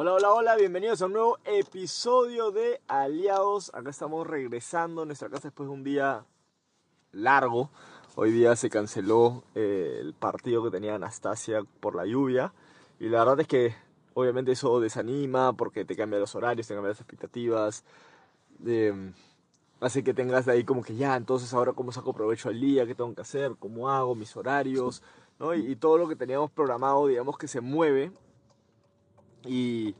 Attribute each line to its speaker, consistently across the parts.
Speaker 1: Hola, hola, hola, bienvenidos a un nuevo episodio de Aliados. Acá estamos regresando a nuestra casa después de un día largo. Hoy día se canceló eh, el partido que tenía Anastasia por la lluvia. Y la verdad es que obviamente eso desanima porque te cambia los horarios, te cambia las expectativas. Eh, hace que tengas de ahí como que ya, entonces ahora cómo saco provecho al día, qué tengo que hacer, cómo hago mis horarios, ¿no? y, y todo lo que teníamos programado, digamos que se mueve y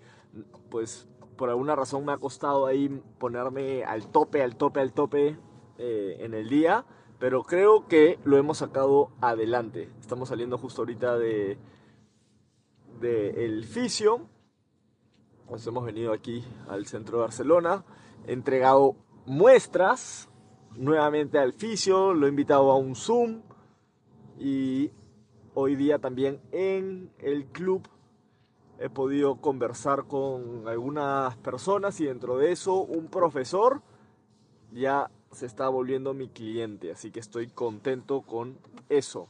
Speaker 1: pues por alguna razón me ha costado ahí ponerme al tope, al tope, al tope eh, en el día, pero creo que lo hemos sacado adelante. Estamos saliendo justo ahorita de, de el nos hemos venido aquí al centro de Barcelona, he entregado muestras nuevamente al fisio, lo he invitado a un Zoom y hoy día también en el club he podido conversar con algunas personas y dentro de eso un profesor ya se está volviendo mi cliente, así que estoy contento con eso.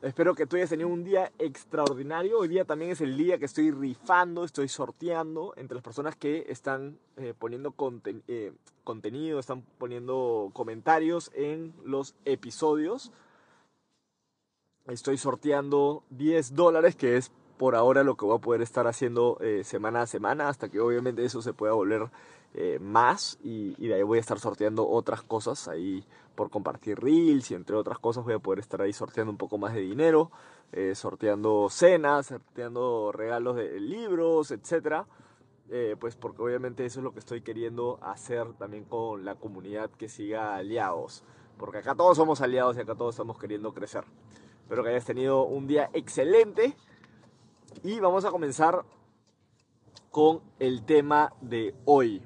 Speaker 1: Espero que tú hayas tenido un día extraordinario. Hoy día también es el día que estoy rifando, estoy sorteando entre las personas que están eh, poniendo conten eh, contenido, están poniendo comentarios en los episodios. Estoy sorteando 10 dólares, que es por ahora lo que voy a poder estar haciendo eh, semana a semana, hasta que obviamente eso se pueda volver eh, más y, de ahí voy a estar sorteando otras cosas ahí por compartir reels y entre otras cosas voy a poder estar ahí sorteando un poco más de dinero, eh, sorteando cenas, sorteando regalos de libros, etcétera. Pues porque obviamente eso es lo que estoy queriendo hacer también con la comunidad que siga aliados. Porque acá todos somos aliados y acá todos estamos queriendo crecer. Espero que hayas tenido un día excelente. Y vamos a comenzar con el tema de hoy.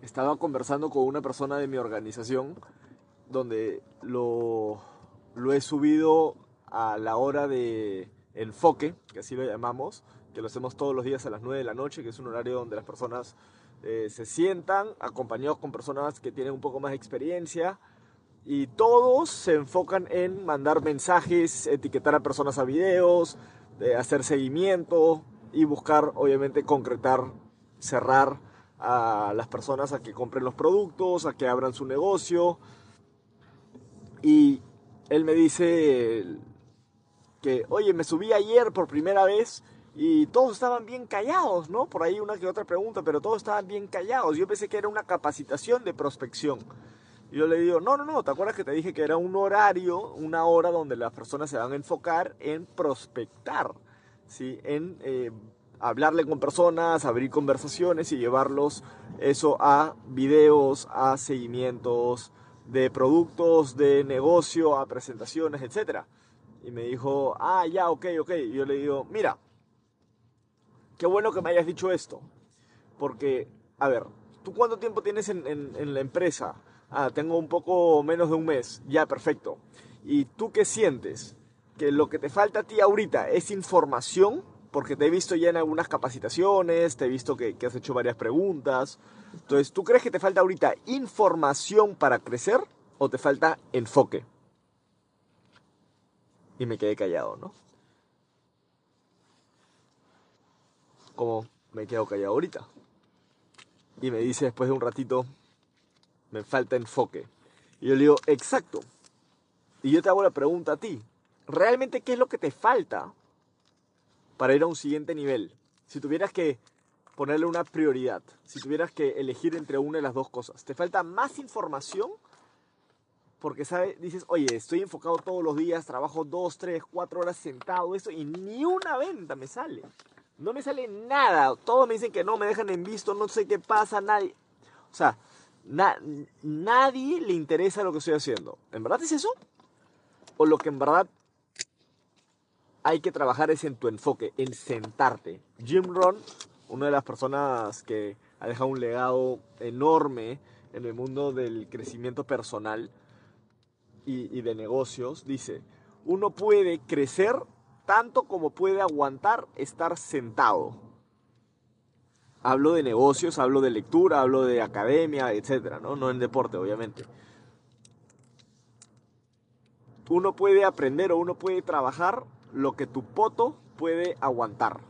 Speaker 1: Estaba conversando con una persona de mi organización donde lo, lo he subido a la hora de enfoque, que así lo llamamos, que lo hacemos todos los días a las 9 de la noche, que es un horario donde las personas eh, se sientan acompañados con personas que tienen un poco más de experiencia y todos se enfocan en mandar mensajes, etiquetar a personas a videos, de hacer seguimiento y buscar, obviamente, concretar, cerrar a las personas a que compren los productos, a que abran su negocio. Y él me dice que, oye, me subí ayer por primera vez y todos estaban bien callados, ¿no? Por ahí una que otra pregunta, pero todos estaban bien callados. Yo pensé que era una capacitación de prospección. Y yo le digo, no, no, no, ¿te acuerdas que te dije que era un horario, una hora donde las personas se van a enfocar en prospectar, ¿sí? En eh, hablarle con personas, abrir conversaciones y llevarlos eso a videos, a seguimientos de productos, de negocio, a presentaciones, etc. Y me dijo, ah, ya, ok, ok. Y yo le digo, mira, qué bueno que me hayas dicho esto. Porque, a ver, ¿tú cuánto tiempo tienes en, en, en la empresa? Ah, tengo un poco menos de un mes, ya, perfecto. ¿Y tú qué sientes? Que lo que te falta a ti ahorita es información, porque te he visto ya en algunas capacitaciones, te he visto que, que has hecho varias preguntas. Entonces, ¿tú crees que te falta ahorita información para crecer o te falta enfoque? Y me quedé callado, ¿no? Como me quedo callado ahorita. Y me dice después de un ratito, me falta enfoque. Y yo le digo, exacto. Y yo te hago la pregunta a ti, ¿realmente qué es lo que te falta para ir a un siguiente nivel? Si tuvieras que ponerle una prioridad, si tuvieras que elegir entre una de las dos cosas, ¿te falta más información? Porque ¿sabes? dices, oye, estoy enfocado todos los días, trabajo dos, tres, cuatro horas sentado, eso, y ni una venta me sale. No me sale nada. Todos me dicen que no, me dejan en visto, no sé qué pasa, nadie. O sea, Na nadie le interesa lo que estoy haciendo. ¿En verdad es eso? ¿O lo que en verdad hay que trabajar es en tu enfoque, en sentarte? Jim Rohn, una de las personas que ha dejado un legado enorme en el mundo del crecimiento personal y de negocios, dice, uno puede crecer tanto como puede aguantar estar sentado. Hablo de negocios, hablo de lectura, hablo de academia, etcétera, ¿no? No en deporte, obviamente. Uno puede aprender o uno puede trabajar lo que tu poto puede aguantar.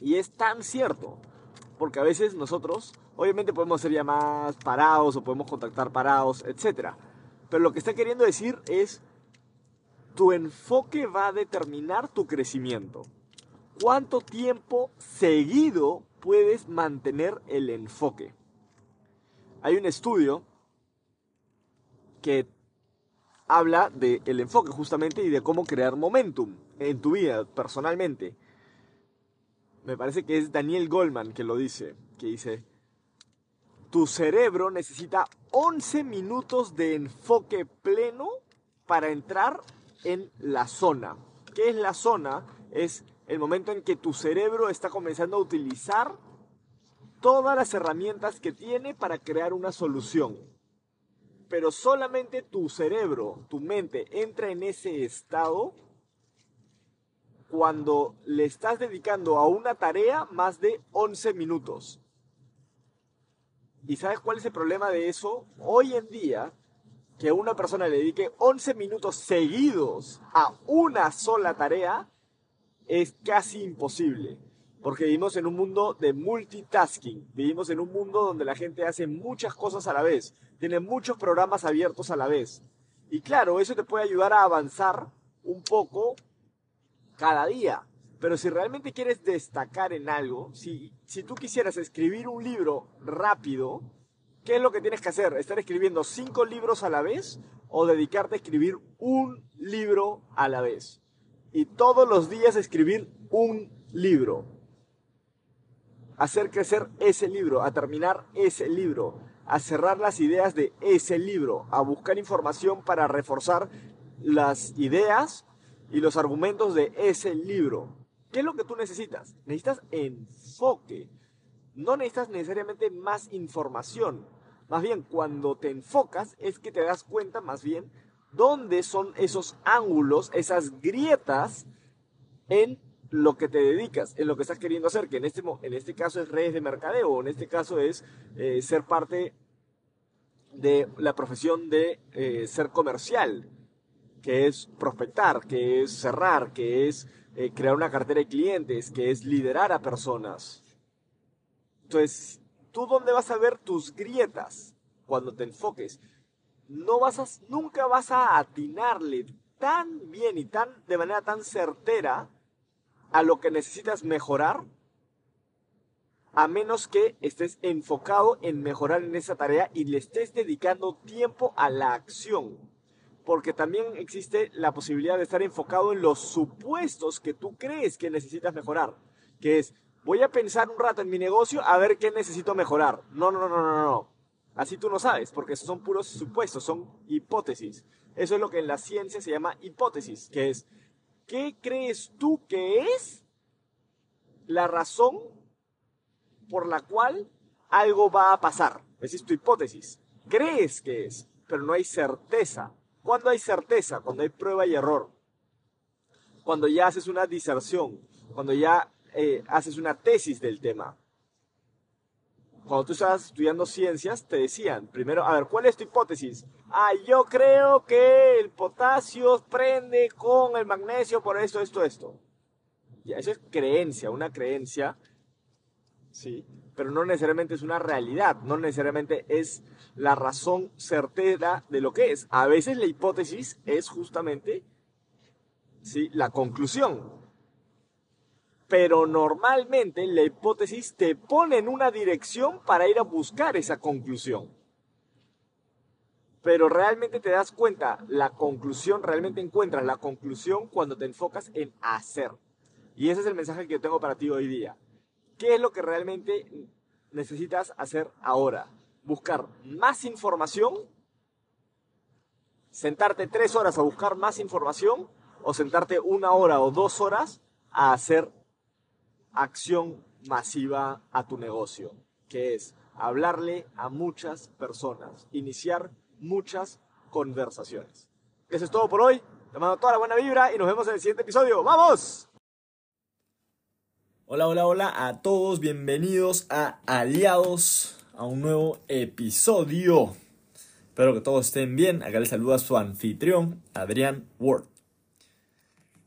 Speaker 1: Y es tan cierto, porque a veces nosotros, obviamente podemos hacer llamadas parados o podemos contactar parados, etc. Pero lo que está queriendo decir es, tu enfoque va a determinar tu crecimiento. ¿Cuánto tiempo seguido puedes mantener el enfoque? Hay un estudio que habla del enfoque justamente y de cómo crear momentum en tu vida personalmente. Me parece que es Daniel Goldman que lo dice, que dice, tu cerebro necesita 11 minutos de enfoque pleno para entrar en la zona. ¿Qué es la zona? Es el momento en que tu cerebro está comenzando a utilizar todas las herramientas que tiene para crear una solución pero solamente tu cerebro, tu mente entra en ese estado cuando le estás dedicando a una tarea más de 11 minutos. ¿Y sabes cuál es el problema de eso? Hoy en día, que una persona le dedique 11 minutos seguidos a una sola tarea es casi imposible porque vivimos en un mundo de multitasking, vivimos en un mundo donde la gente hace muchas cosas a la vez, tiene muchos programas abiertos a la vez. Y claro, eso te puede ayudar a avanzar un poco cada día. Pero si realmente quieres destacar en algo, si, si tú quisieras escribir un libro rápido, ¿qué es lo que tienes que hacer? ¿Estar escribiendo cinco libros a la vez o dedicarte a escribir un libro a la vez? Y todos los días escribir un libro hacer crecer ese libro, a terminar ese libro, a cerrar las ideas de ese libro, a buscar información para reforzar las ideas y los argumentos de ese libro. ¿Qué es lo que tú necesitas? Necesitas enfoque. No necesitas necesariamente más información. Más bien, cuando te enfocas es que te das cuenta más bien dónde son esos ángulos, esas grietas en lo que te dedicas, en lo que estás queriendo hacer, que en este, en este caso es redes de mercadeo, en este caso es eh, ser parte de la profesión de eh, ser comercial, que es prospectar, que es cerrar, que es eh, crear una cartera de clientes, que es liderar a personas. Entonces, ¿tú dónde vas a ver tus grietas cuando te enfoques? No vas a, nunca vas a atinarle tan bien y tan, de manera tan certera a lo que necesitas mejorar, a menos que estés enfocado en mejorar en esa tarea y le estés dedicando tiempo a la acción. Porque también existe la posibilidad de estar enfocado en los supuestos que tú crees que necesitas mejorar. Que es, voy a pensar un rato en mi negocio a ver qué necesito mejorar. No, no, no, no, no. Así tú no sabes, porque son puros supuestos, son hipótesis. Eso es lo que en la ciencia se llama hipótesis, que es, ¿qué crees tú que es la razón por la cual algo va a pasar? Esa es tu hipótesis. Crees que es, pero no hay certeza. ¿Cuándo hay certeza? Cuando hay prueba y error. Cuando ya haces una diserción, cuando ya eh, haces una tesis del tema cuando tú estabas estudiando ciencias, te decían, primero, a ver, ¿cuál es tu hipótesis? Ah, yo creo que el potasio prende con el magnesio por esto, esto, esto. Ya, eso es creencia, una creencia, ¿sí? Pero no necesariamente es una realidad, no necesariamente es la razón certera de lo que es. A veces la hipótesis es justamente, ¿sí? La conclusión pero normalmente la hipótesis te pone en una dirección para ir a buscar esa conclusión. Pero realmente te das cuenta, la conclusión, realmente encuentras la conclusión cuando te enfocas en hacer. Y ese es el mensaje que yo tengo para ti hoy día. ¿Qué es lo que realmente necesitas hacer ahora? Buscar más información, sentarte tres horas a buscar más información o sentarte una hora o dos horas a hacer acción masiva a tu negocio, que es hablarle a muchas personas, iniciar muchas conversaciones. Eso es todo por hoy. Te mando toda la buena vibra y nos vemos en el siguiente episodio. ¡Vamos! Hola, hola, hola a todos. Bienvenidos a Aliados, a un nuevo episodio. Espero que todos estén bien. Acá les saluda su anfitrión, Adrián Ward.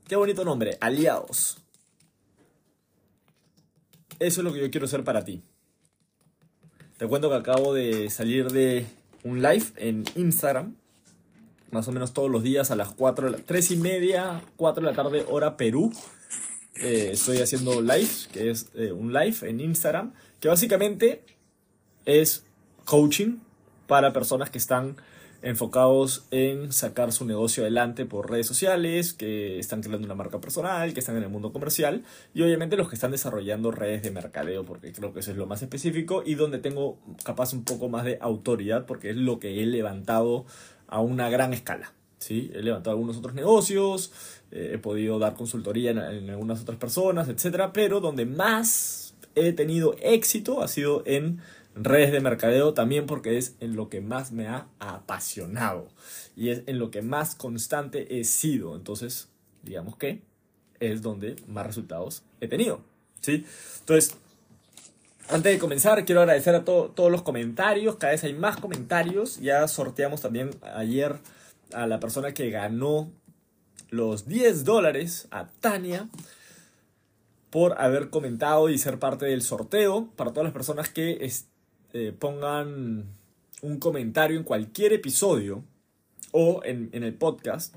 Speaker 1: Qué bonito nombre, Aliados. Eso es lo que yo quiero hacer para ti. Te cuento que acabo de salir de un live en Instagram, más o menos todos los días a las 4, 3 y media, 4 de la tarde, hora Perú. Eh, estoy haciendo live, que es eh, un live en Instagram, que básicamente es coaching para personas que están enfocados en sacar su negocio adelante por redes sociales, que están creando una marca personal, que están en el mundo comercial y obviamente los que están desarrollando redes de mercadeo, porque creo que eso es lo más específico y donde tengo capaz un poco más de autoridad, porque es lo que he levantado a una gran escala. ¿sí? He levantado algunos otros negocios, eh, he podido dar consultoría en, en algunas otras personas, etcétera, pero donde más he tenido éxito ha sido en redes de mercadeo también porque es en lo que más me ha apasionado y es en lo que más constante he sido. Entonces, digamos que es donde más resultados he tenido. ¿sí? Entonces, antes de comenzar, quiero agradecer a todos los comentarios. Cada vez hay más comentarios. Ya sorteamos también ayer a la persona que ganó los 10 dólares, a Tania por haber comentado y ser parte del sorteo. Para todas las personas que eh, pongan un comentario en cualquier episodio o en, el podcast,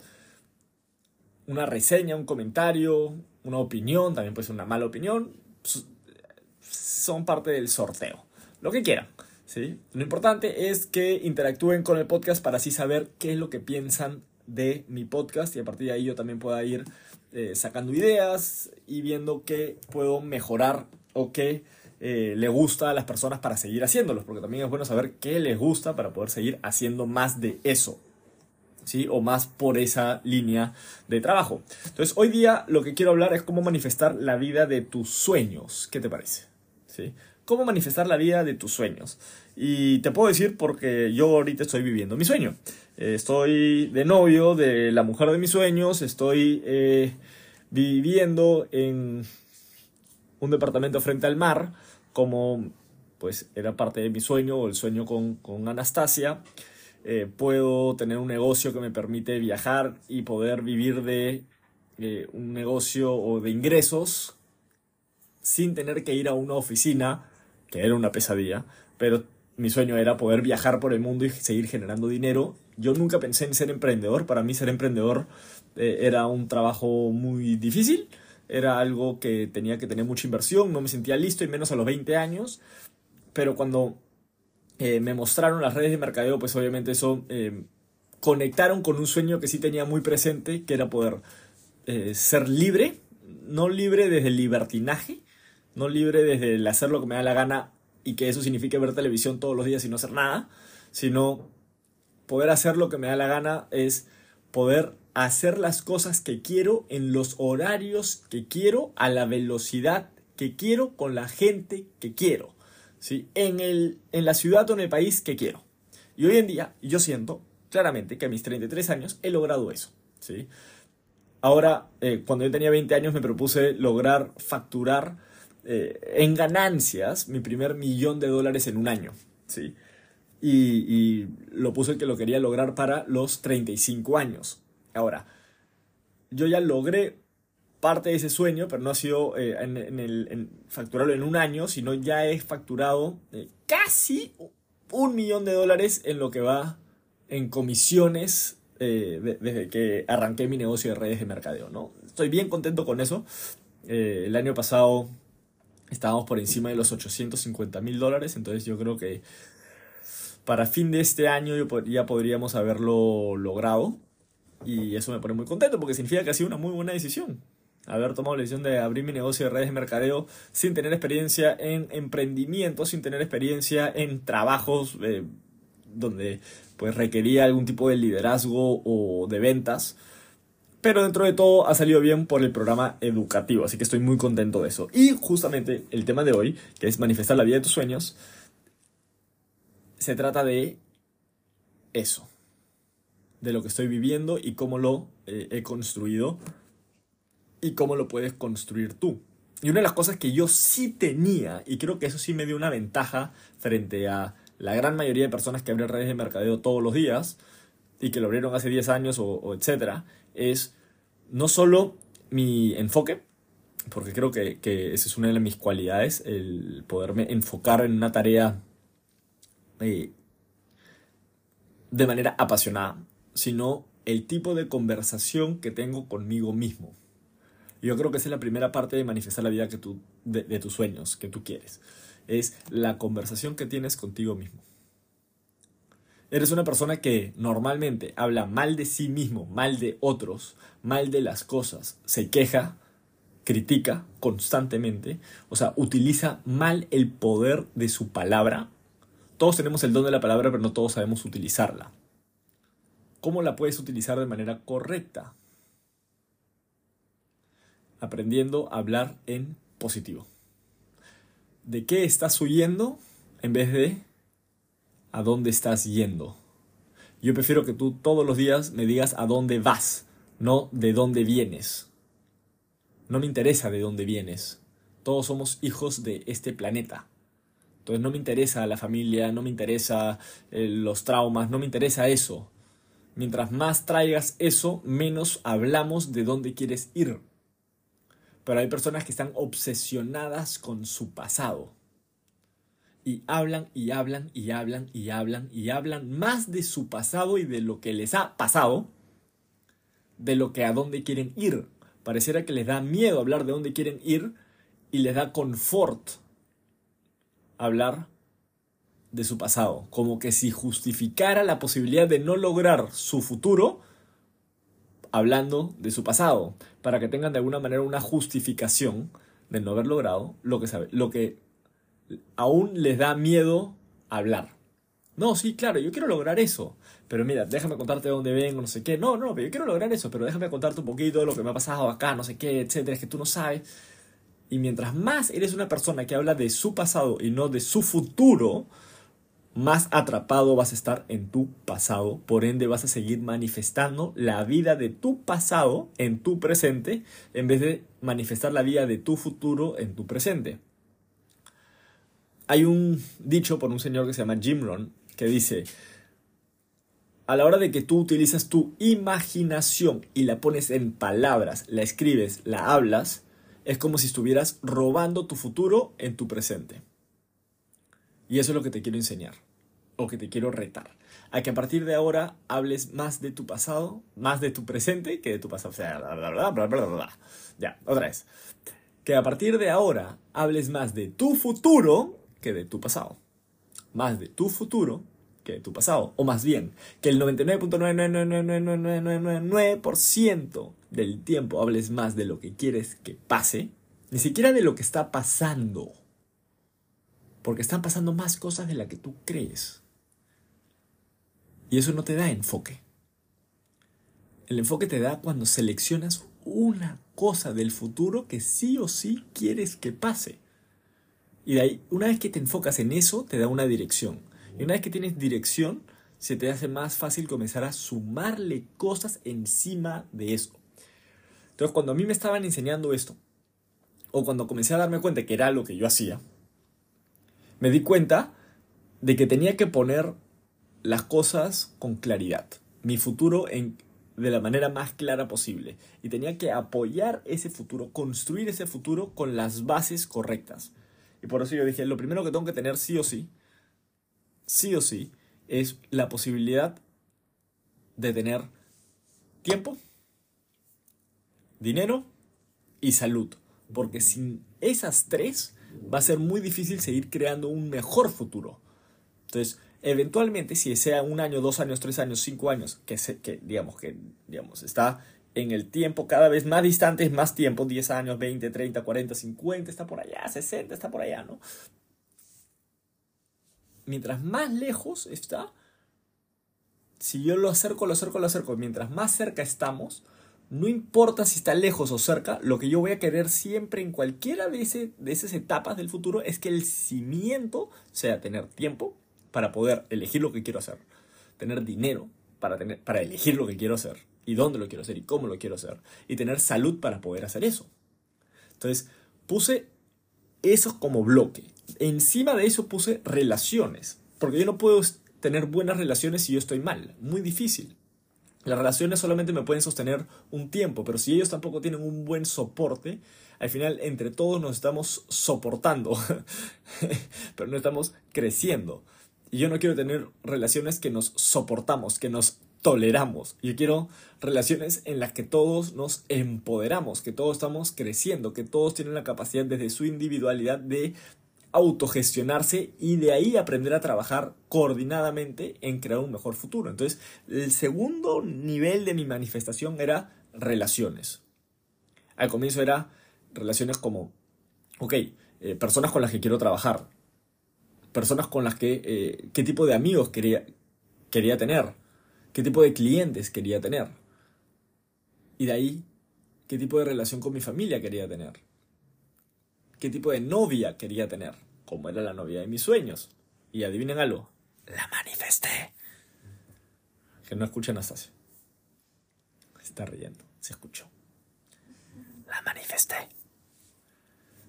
Speaker 1: una reseña, un comentario, una opinión, también puede ser una mala opinión, son parte del sorteo. Lo que quieran. ¿sí? Lo importante es que interactúen con el podcast para así saber qué es lo que piensan de mi podcast y a partir de ahí yo también pueda ir eh, sacando ideas y viendo qué puedo mejorar o qué eh, le gusta a las personas para seguir haciéndolos, porque también es bueno saber qué les gusta para poder seguir haciendo más de eso. ¿Sí? O más por esa línea de trabajo. Entonces, hoy día lo que quiero hablar es cómo manifestar la vida de tus sueños. ¿Qué te parece? ¿Sí? ¿Cómo manifestar la vida de tus sueños? Y te puedo decir porque yo ahorita estoy viviendo mi sueño. estoy de novio de la mujer de mis sueños, estoy eh, viviendo en un departamento frente al mar, como pues era parte de mi sueño o el sueño con, Anastasia. Eh, puedo tener un negocio que me permite viajar y poder vivir de eh, un negocio o de ingresos sin tener que ir a una oficina, que era una pesadilla, pero mi sueño era poder viajar por el mundo y seguir generando dinero. Yo nunca pensé en ser emprendedor, para mí ser emprendedor eh, era un trabajo muy difícil, era algo que tenía que tener mucha inversión, no me sentía listo y menos a los 20 años, pero cuando eh, me mostraron las redes de mercadeo, pues obviamente eso eh, conectaron con un sueño que sí tenía muy presente, que era poder eh, ser libre, no libre desde el libertinaje, no libre desde el hacer lo que me da la gana y que eso signifique ver televisión todos los días y no hacer nada, sino poder hacer lo que me da la gana es poder hacer las cosas que quiero en los horarios que quiero, a la velocidad que quiero, con la gente que quiero, ¿sí? en, el, en la ciudad o en el país que quiero. Y hoy en día yo siento claramente que a mis 33 años he logrado eso. ¿sí? Ahora, eh, cuando yo tenía 20 años me propuse lograr facturar eh, en ganancias mi primer millón de dólares en un año. ¿sí? Y, y lo puse que lo quería lograr para los 35 años. Ahora, yo ya logré parte de ese sueño, pero no ha sido eh, en, el, facturarlo en un año, sino ya he facturado eh, casi un millón de dólares en lo que va en comisiones eh, desde que arranqué mi negocio de redes de mercadeo, ¿no? Estoy bien contento con eso. el año pasado estábamos por encima de los 850 mil dólares, entonces yo creo que para fin de este año ya podríamos haberlo logrado. Y eso me pone muy contento porque significa que ha sido una muy buena decisión. Haber tomado la decisión de abrir mi negocio de redes de mercadeo sin tener experiencia en emprendimiento, sin tener experiencia en trabajos eh, donde pues requería algún tipo de liderazgo o de ventas. Pero dentro de todo ha salido bien por el programa educativo, así que estoy muy contento de eso. Y justamente el tema de hoy, que es manifestar la vida de tus sueños, se trata de eso de lo que estoy viviendo y cómo lo eh, he construido y cómo lo puedes construir tú. Y una de las cosas que yo sí tenía, y creo que eso sí me dio una ventaja frente a la gran mayoría de personas que abren redes de mercadeo todos los días y que lo abrieron hace 10 años o, o etcétera, es no solo mi enfoque, porque creo que, que esa es una de mis cualidades, el poderme enfocar en una tarea eh, de manera apasionada, sino el tipo de conversación que tengo conmigo mismo. Yo creo que esa es la primera parte de manifestar la vida que tú, de, de tus sueños, que tú quieres. Es la conversación que tienes contigo mismo. Eres una persona que normalmente habla mal de sí mismo, mal de otros, mal de las cosas, se queja, critica constantemente, o sea, utiliza mal el poder de su palabra. Todos tenemos el don de la palabra, pero no todos sabemos utilizarla. ¿Cómo la puedes utilizar de manera correcta? Aprendiendo a hablar en positivo. ¿De qué estás huyendo en vez de a dónde estás yendo? Yo prefiero que tú todos los días me digas a dónde vas, no de dónde vienes. No me interesa de dónde vienes. Todos somos hijos de este planeta. Entonces no me interesa la familia, no me interesa eh, los traumas, no me interesa eso. Mientras más traigas eso, menos hablamos de dónde quieres ir. Pero hay personas que están obsesionadas con su pasado. Y hablan y hablan y hablan y hablan y hablan más de su pasado y de lo que les ha pasado, de lo que a dónde quieren ir. Pareciera que les da miedo hablar de dónde quieren ir y les da confort hablar de su pasado, como que si justificara la posibilidad de no lograr su futuro hablando de su pasado, para que tengan de alguna manera una justificación de no haber logrado lo que sabe, lo que aún les da miedo hablar. No, sí, claro, yo quiero lograr eso. Pero mira, déjame contarte de dónde vengo, no sé qué. No, no, pero yo quiero lograr eso, pero déjame contarte un poquito de lo que me ha pasado acá, no sé qué, etcétera, es que tú no sabes. Y mientras más eres una persona que habla de su pasado y no de su futuro, más atrapado vas a estar en tu pasado, por ende vas a seguir manifestando la vida de tu pasado en tu presente en vez de manifestar la vida de tu futuro en tu presente. Hay un dicho por un señor que se llama Jim Rohn que dice, a la hora de que tú utilizas tu imaginación y la pones en palabras, la escribes, la hablas, es como si estuvieras robando tu futuro en tu presente. Y eso es lo que te quiero enseñar, o que te quiero retar. A que a partir de ahora hables más de tu pasado, más de tu presente que de tu pasado. O sea, bla, bla, bla, bla, bla. Ya, otra vez. Que a partir de ahora hables más de tu futuro que de tu pasado. Más de tu futuro que de tu pasado. O más bien, que el 99.9999999% del tiempo hables más de lo que quieres que pase, ni siquiera de lo que está pasando porque están pasando más cosas de las que tú crees. Y eso no te da enfoque. El enfoque te da cuando seleccionas una cosa del futuro que sí o sí quieres que pase. Y de ahí, una vez que te enfocas en eso, te da una dirección. Y una vez que tienes dirección, se te hace más fácil comenzar a sumarle cosas encima de eso. Entonces, cuando a mí me estaban enseñando esto, o cuando comencé a darme cuenta que era lo que yo hacía, me di cuenta de que tenía que poner las cosas con claridad, mi futuro en, de la manera más clara posible. Y tenía que apoyar ese futuro, construir ese futuro con las bases correctas. Y por eso yo dije, lo primero que tengo que tener sí o sí, sí o sí, es la posibilidad de tener tiempo, dinero y salud. Porque sin esas tres, va a ser muy difícil seguir creando un mejor futuro. Entonces, eventualmente, si sea un año, dos años, tres años, cinco años, que, se, que digamos que digamos, está en el tiempo cada vez más distante, más tiempo, 10 años, 20, 30, 40, 50, está por allá, 60, está por allá, ¿no? Mientras más lejos está, si yo lo acerco, lo acerco, lo acerco, mientras más cerca estamos, no importa si está lejos o cerca, lo que yo voy a querer siempre en cualquiera de, esas etapas del futuro es que el cimiento sea tener tiempo para poder elegir lo que quiero hacer, tener dinero para, tener, para elegir lo que quiero hacer y dónde lo quiero hacer y cómo lo quiero hacer y tener salud para poder hacer eso. Entonces, puse eso como bloque. Encima de eso puse relaciones, porque yo no puedo tener buenas relaciones si yo estoy mal, muy difícil. Las relaciones solamente me pueden sostener un tiempo, pero si ellos tampoco tienen un buen soporte, al final entre todos nos estamos soportando, pero no estamos creciendo. Y yo no quiero tener relaciones que nos soportamos, que nos toleramos. Yo quiero relaciones en las que todos nos empoderamos, que todos estamos creciendo, que todos tienen la capacidad desde su individualidad de autogestionarse y de ahí aprender a trabajar coordinadamente en crear un mejor futuro. Entonces, el segundo nivel de mi manifestación era relaciones. Al comienzo era relaciones como, ok, eh, personas con las que quiero trabajar, personas con las que, eh, qué tipo de amigos quería, quería tener, qué tipo de clientes quería tener. Y de ahí, qué tipo de relación con mi familia quería tener. Qué tipo de novia quería tener. Como era la novia de mis sueños. Y adivinen algo. La manifesté. Que no escucha Anastasia. Se está riendo. Se escuchó. La manifesté.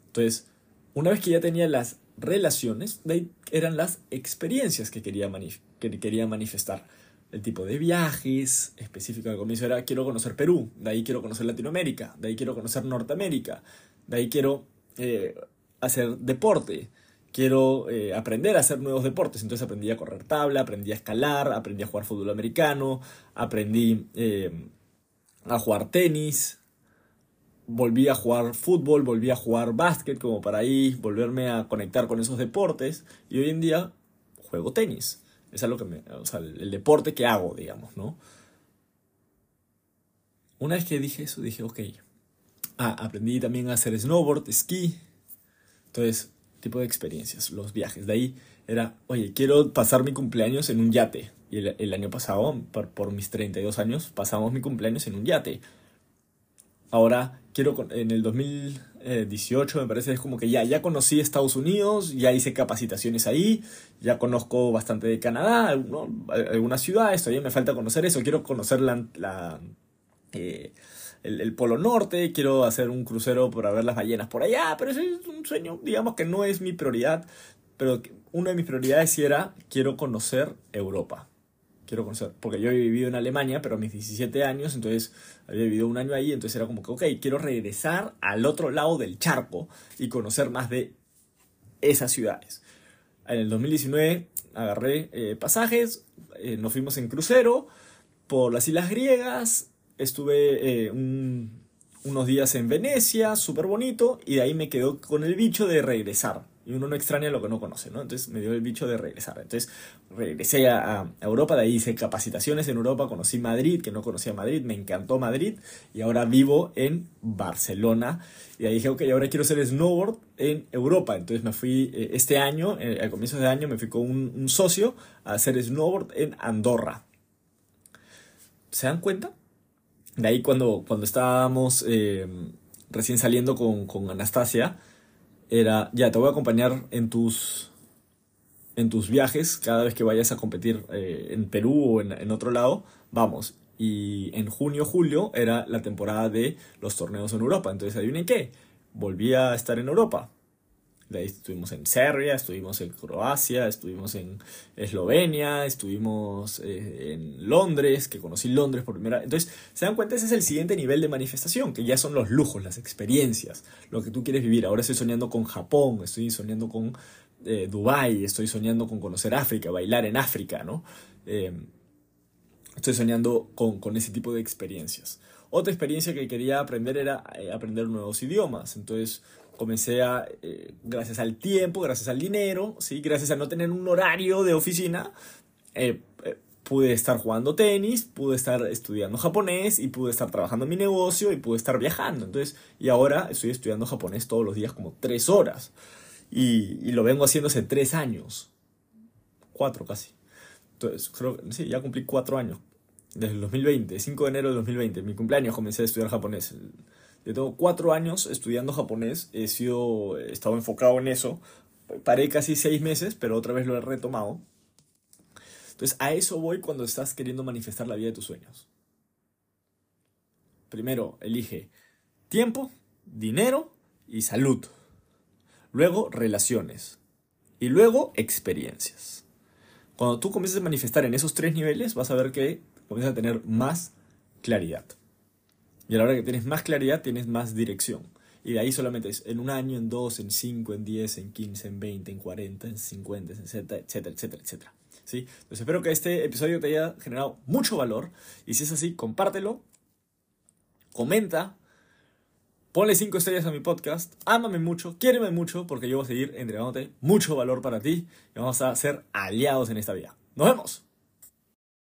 Speaker 1: Entonces, una vez que ya tenía las relaciones, de ahí eran las experiencias que quería, que quería manifestar el tipo de viajes específico al comienzo era quiero conocer Perú, de ahí quiero conocer Latinoamérica, de ahí quiero conocer Norteamérica, de ahí quiero eh, hacer deporte, quiero eh, aprender a hacer nuevos deportes. Entonces aprendí a correr tabla, aprendí a escalar, aprendí a jugar fútbol americano, aprendí eh, a jugar tenis, volví a jugar fútbol, volví a jugar básquet como para ahí volverme a conectar con esos deportes y hoy en día juego tenis. Es algo que sea, el, deporte que hago, digamos, ¿no? Una vez que dije eso, dije, ok. Ah, aprendí también a hacer snowboard, esquí. Entonces, tipo de experiencias, los viajes. De ahí era, oye, quiero pasar mi cumpleaños en un yate. Y el, año pasado, por, por, mis 32 años, pasamos mi cumpleaños en un yate. Ahora quiero, en el 2018 me parece, es como que ya, ya conocí Estados Unidos, ya hice capacitaciones ahí, ya conozco bastante de Canadá, algunas ciudades, todavía me falta conocer eso, quiero conocer la, eh, el, Polo Norte, quiero hacer un crucero para ver las ballenas por allá, pero ese es un sueño, digamos que no es mi prioridad, pero una de mis prioridades era, quiero conocer Europa quiero conocer, porque yo he vivido en Alemania, pero a mis 17 años, entonces había vivido un año ahí, entonces era como que, ok, quiero regresar al otro lado del charco y conocer más de esas ciudades. En el 2019 agarré eh, pasajes, eh, nos fuimos en crucero por las islas griegas, estuve eh, unos días en Venecia, súper bonito, y de ahí me quedó con el bicho de regresar y uno no extraña lo que no conoce, ¿no? Entonces me dio el bicho de regresar. Entonces regresé a, Europa, de ahí hice capacitaciones en Europa, conocí Madrid, que no conocía Madrid, me encantó Madrid y ahora vivo en Barcelona. Y ahí dije, ok, ahora quiero hacer snowboard en Europa. Entonces me fui eh, este año, eh, al comienzo de año, me fui con un, socio a hacer snowboard en Andorra. ¿Se dan cuenta? De ahí cuando, cuando estábamos eh, recién saliendo con, con Anastasia, era, ya, te voy a acompañar en tus, en tus viajes cada vez que vayas a competir eh, en Perú o en, en, otro lado, vamos. Y en junio, julio era la temporada de los torneos en Europa. Entonces, adivinen qué, volví a estar en Europa. Estuvimos en Serbia, estuvimos en Croacia, estuvimos en Eslovenia, estuvimos eh, en Londres, que conocí Londres por primera vez. Entonces, se dan cuenta, ese es el siguiente nivel de manifestación, que ya son los lujos, las experiencias, lo que tú quieres vivir. Ahora estoy soñando con Japón, estoy soñando con eh, Dubái, estoy soñando con conocer África, bailar en África, ¿no? Eh, estoy soñando con, con ese tipo de experiencias. Otra experiencia que quería aprender era eh, aprender nuevos idiomas. Entonces, comencé a, eh, gracias al tiempo, gracias al dinero, ¿sí? gracias a no tener un horario de oficina, eh, eh, pude estar jugando tenis, pude estar estudiando japonés y pude estar trabajando en mi negocio y pude estar viajando. Entonces, y ahora estoy estudiando japonés todos los días como tres horas. Y, y lo vengo haciendo hace tres años. Cuatro casi. Entonces, creo que sí, ya cumplí cuatro años. Desde el 2020, 5 de enero del 2020, mi cumpleaños comencé a estudiar japonés. Yo tengo cuatro años estudiando japonés, he, sido, he estado enfocado en eso. Paré casi seis meses, pero otra vez lo he retomado. Entonces, a eso voy cuando estás queriendo manifestar la vida de tus sueños. Primero, elige tiempo, dinero y salud. Luego, relaciones. Y luego, experiencias. Cuando tú comiences a manifestar en esos tres niveles, vas a ver que
Speaker 2: comienzas a tener más claridad. Y a la hora que tienes más claridad, tienes más dirección. Y de ahí solamente es en un año, en dos, en cinco, en diez, en quince, en veinte, en cuarenta, en cincuenta, etcétera, etcétera, etcétera, etcétera. ¿Sí? Entonces espero que este episodio te haya generado mucho valor. Y si es así, compártelo, comenta, ponle cinco estrellas a mi podcast, ámame mucho, quiéreme mucho, porque yo voy a seguir entregándote mucho valor para ti y vamos a ser aliados en esta vida. ¡Nos vemos!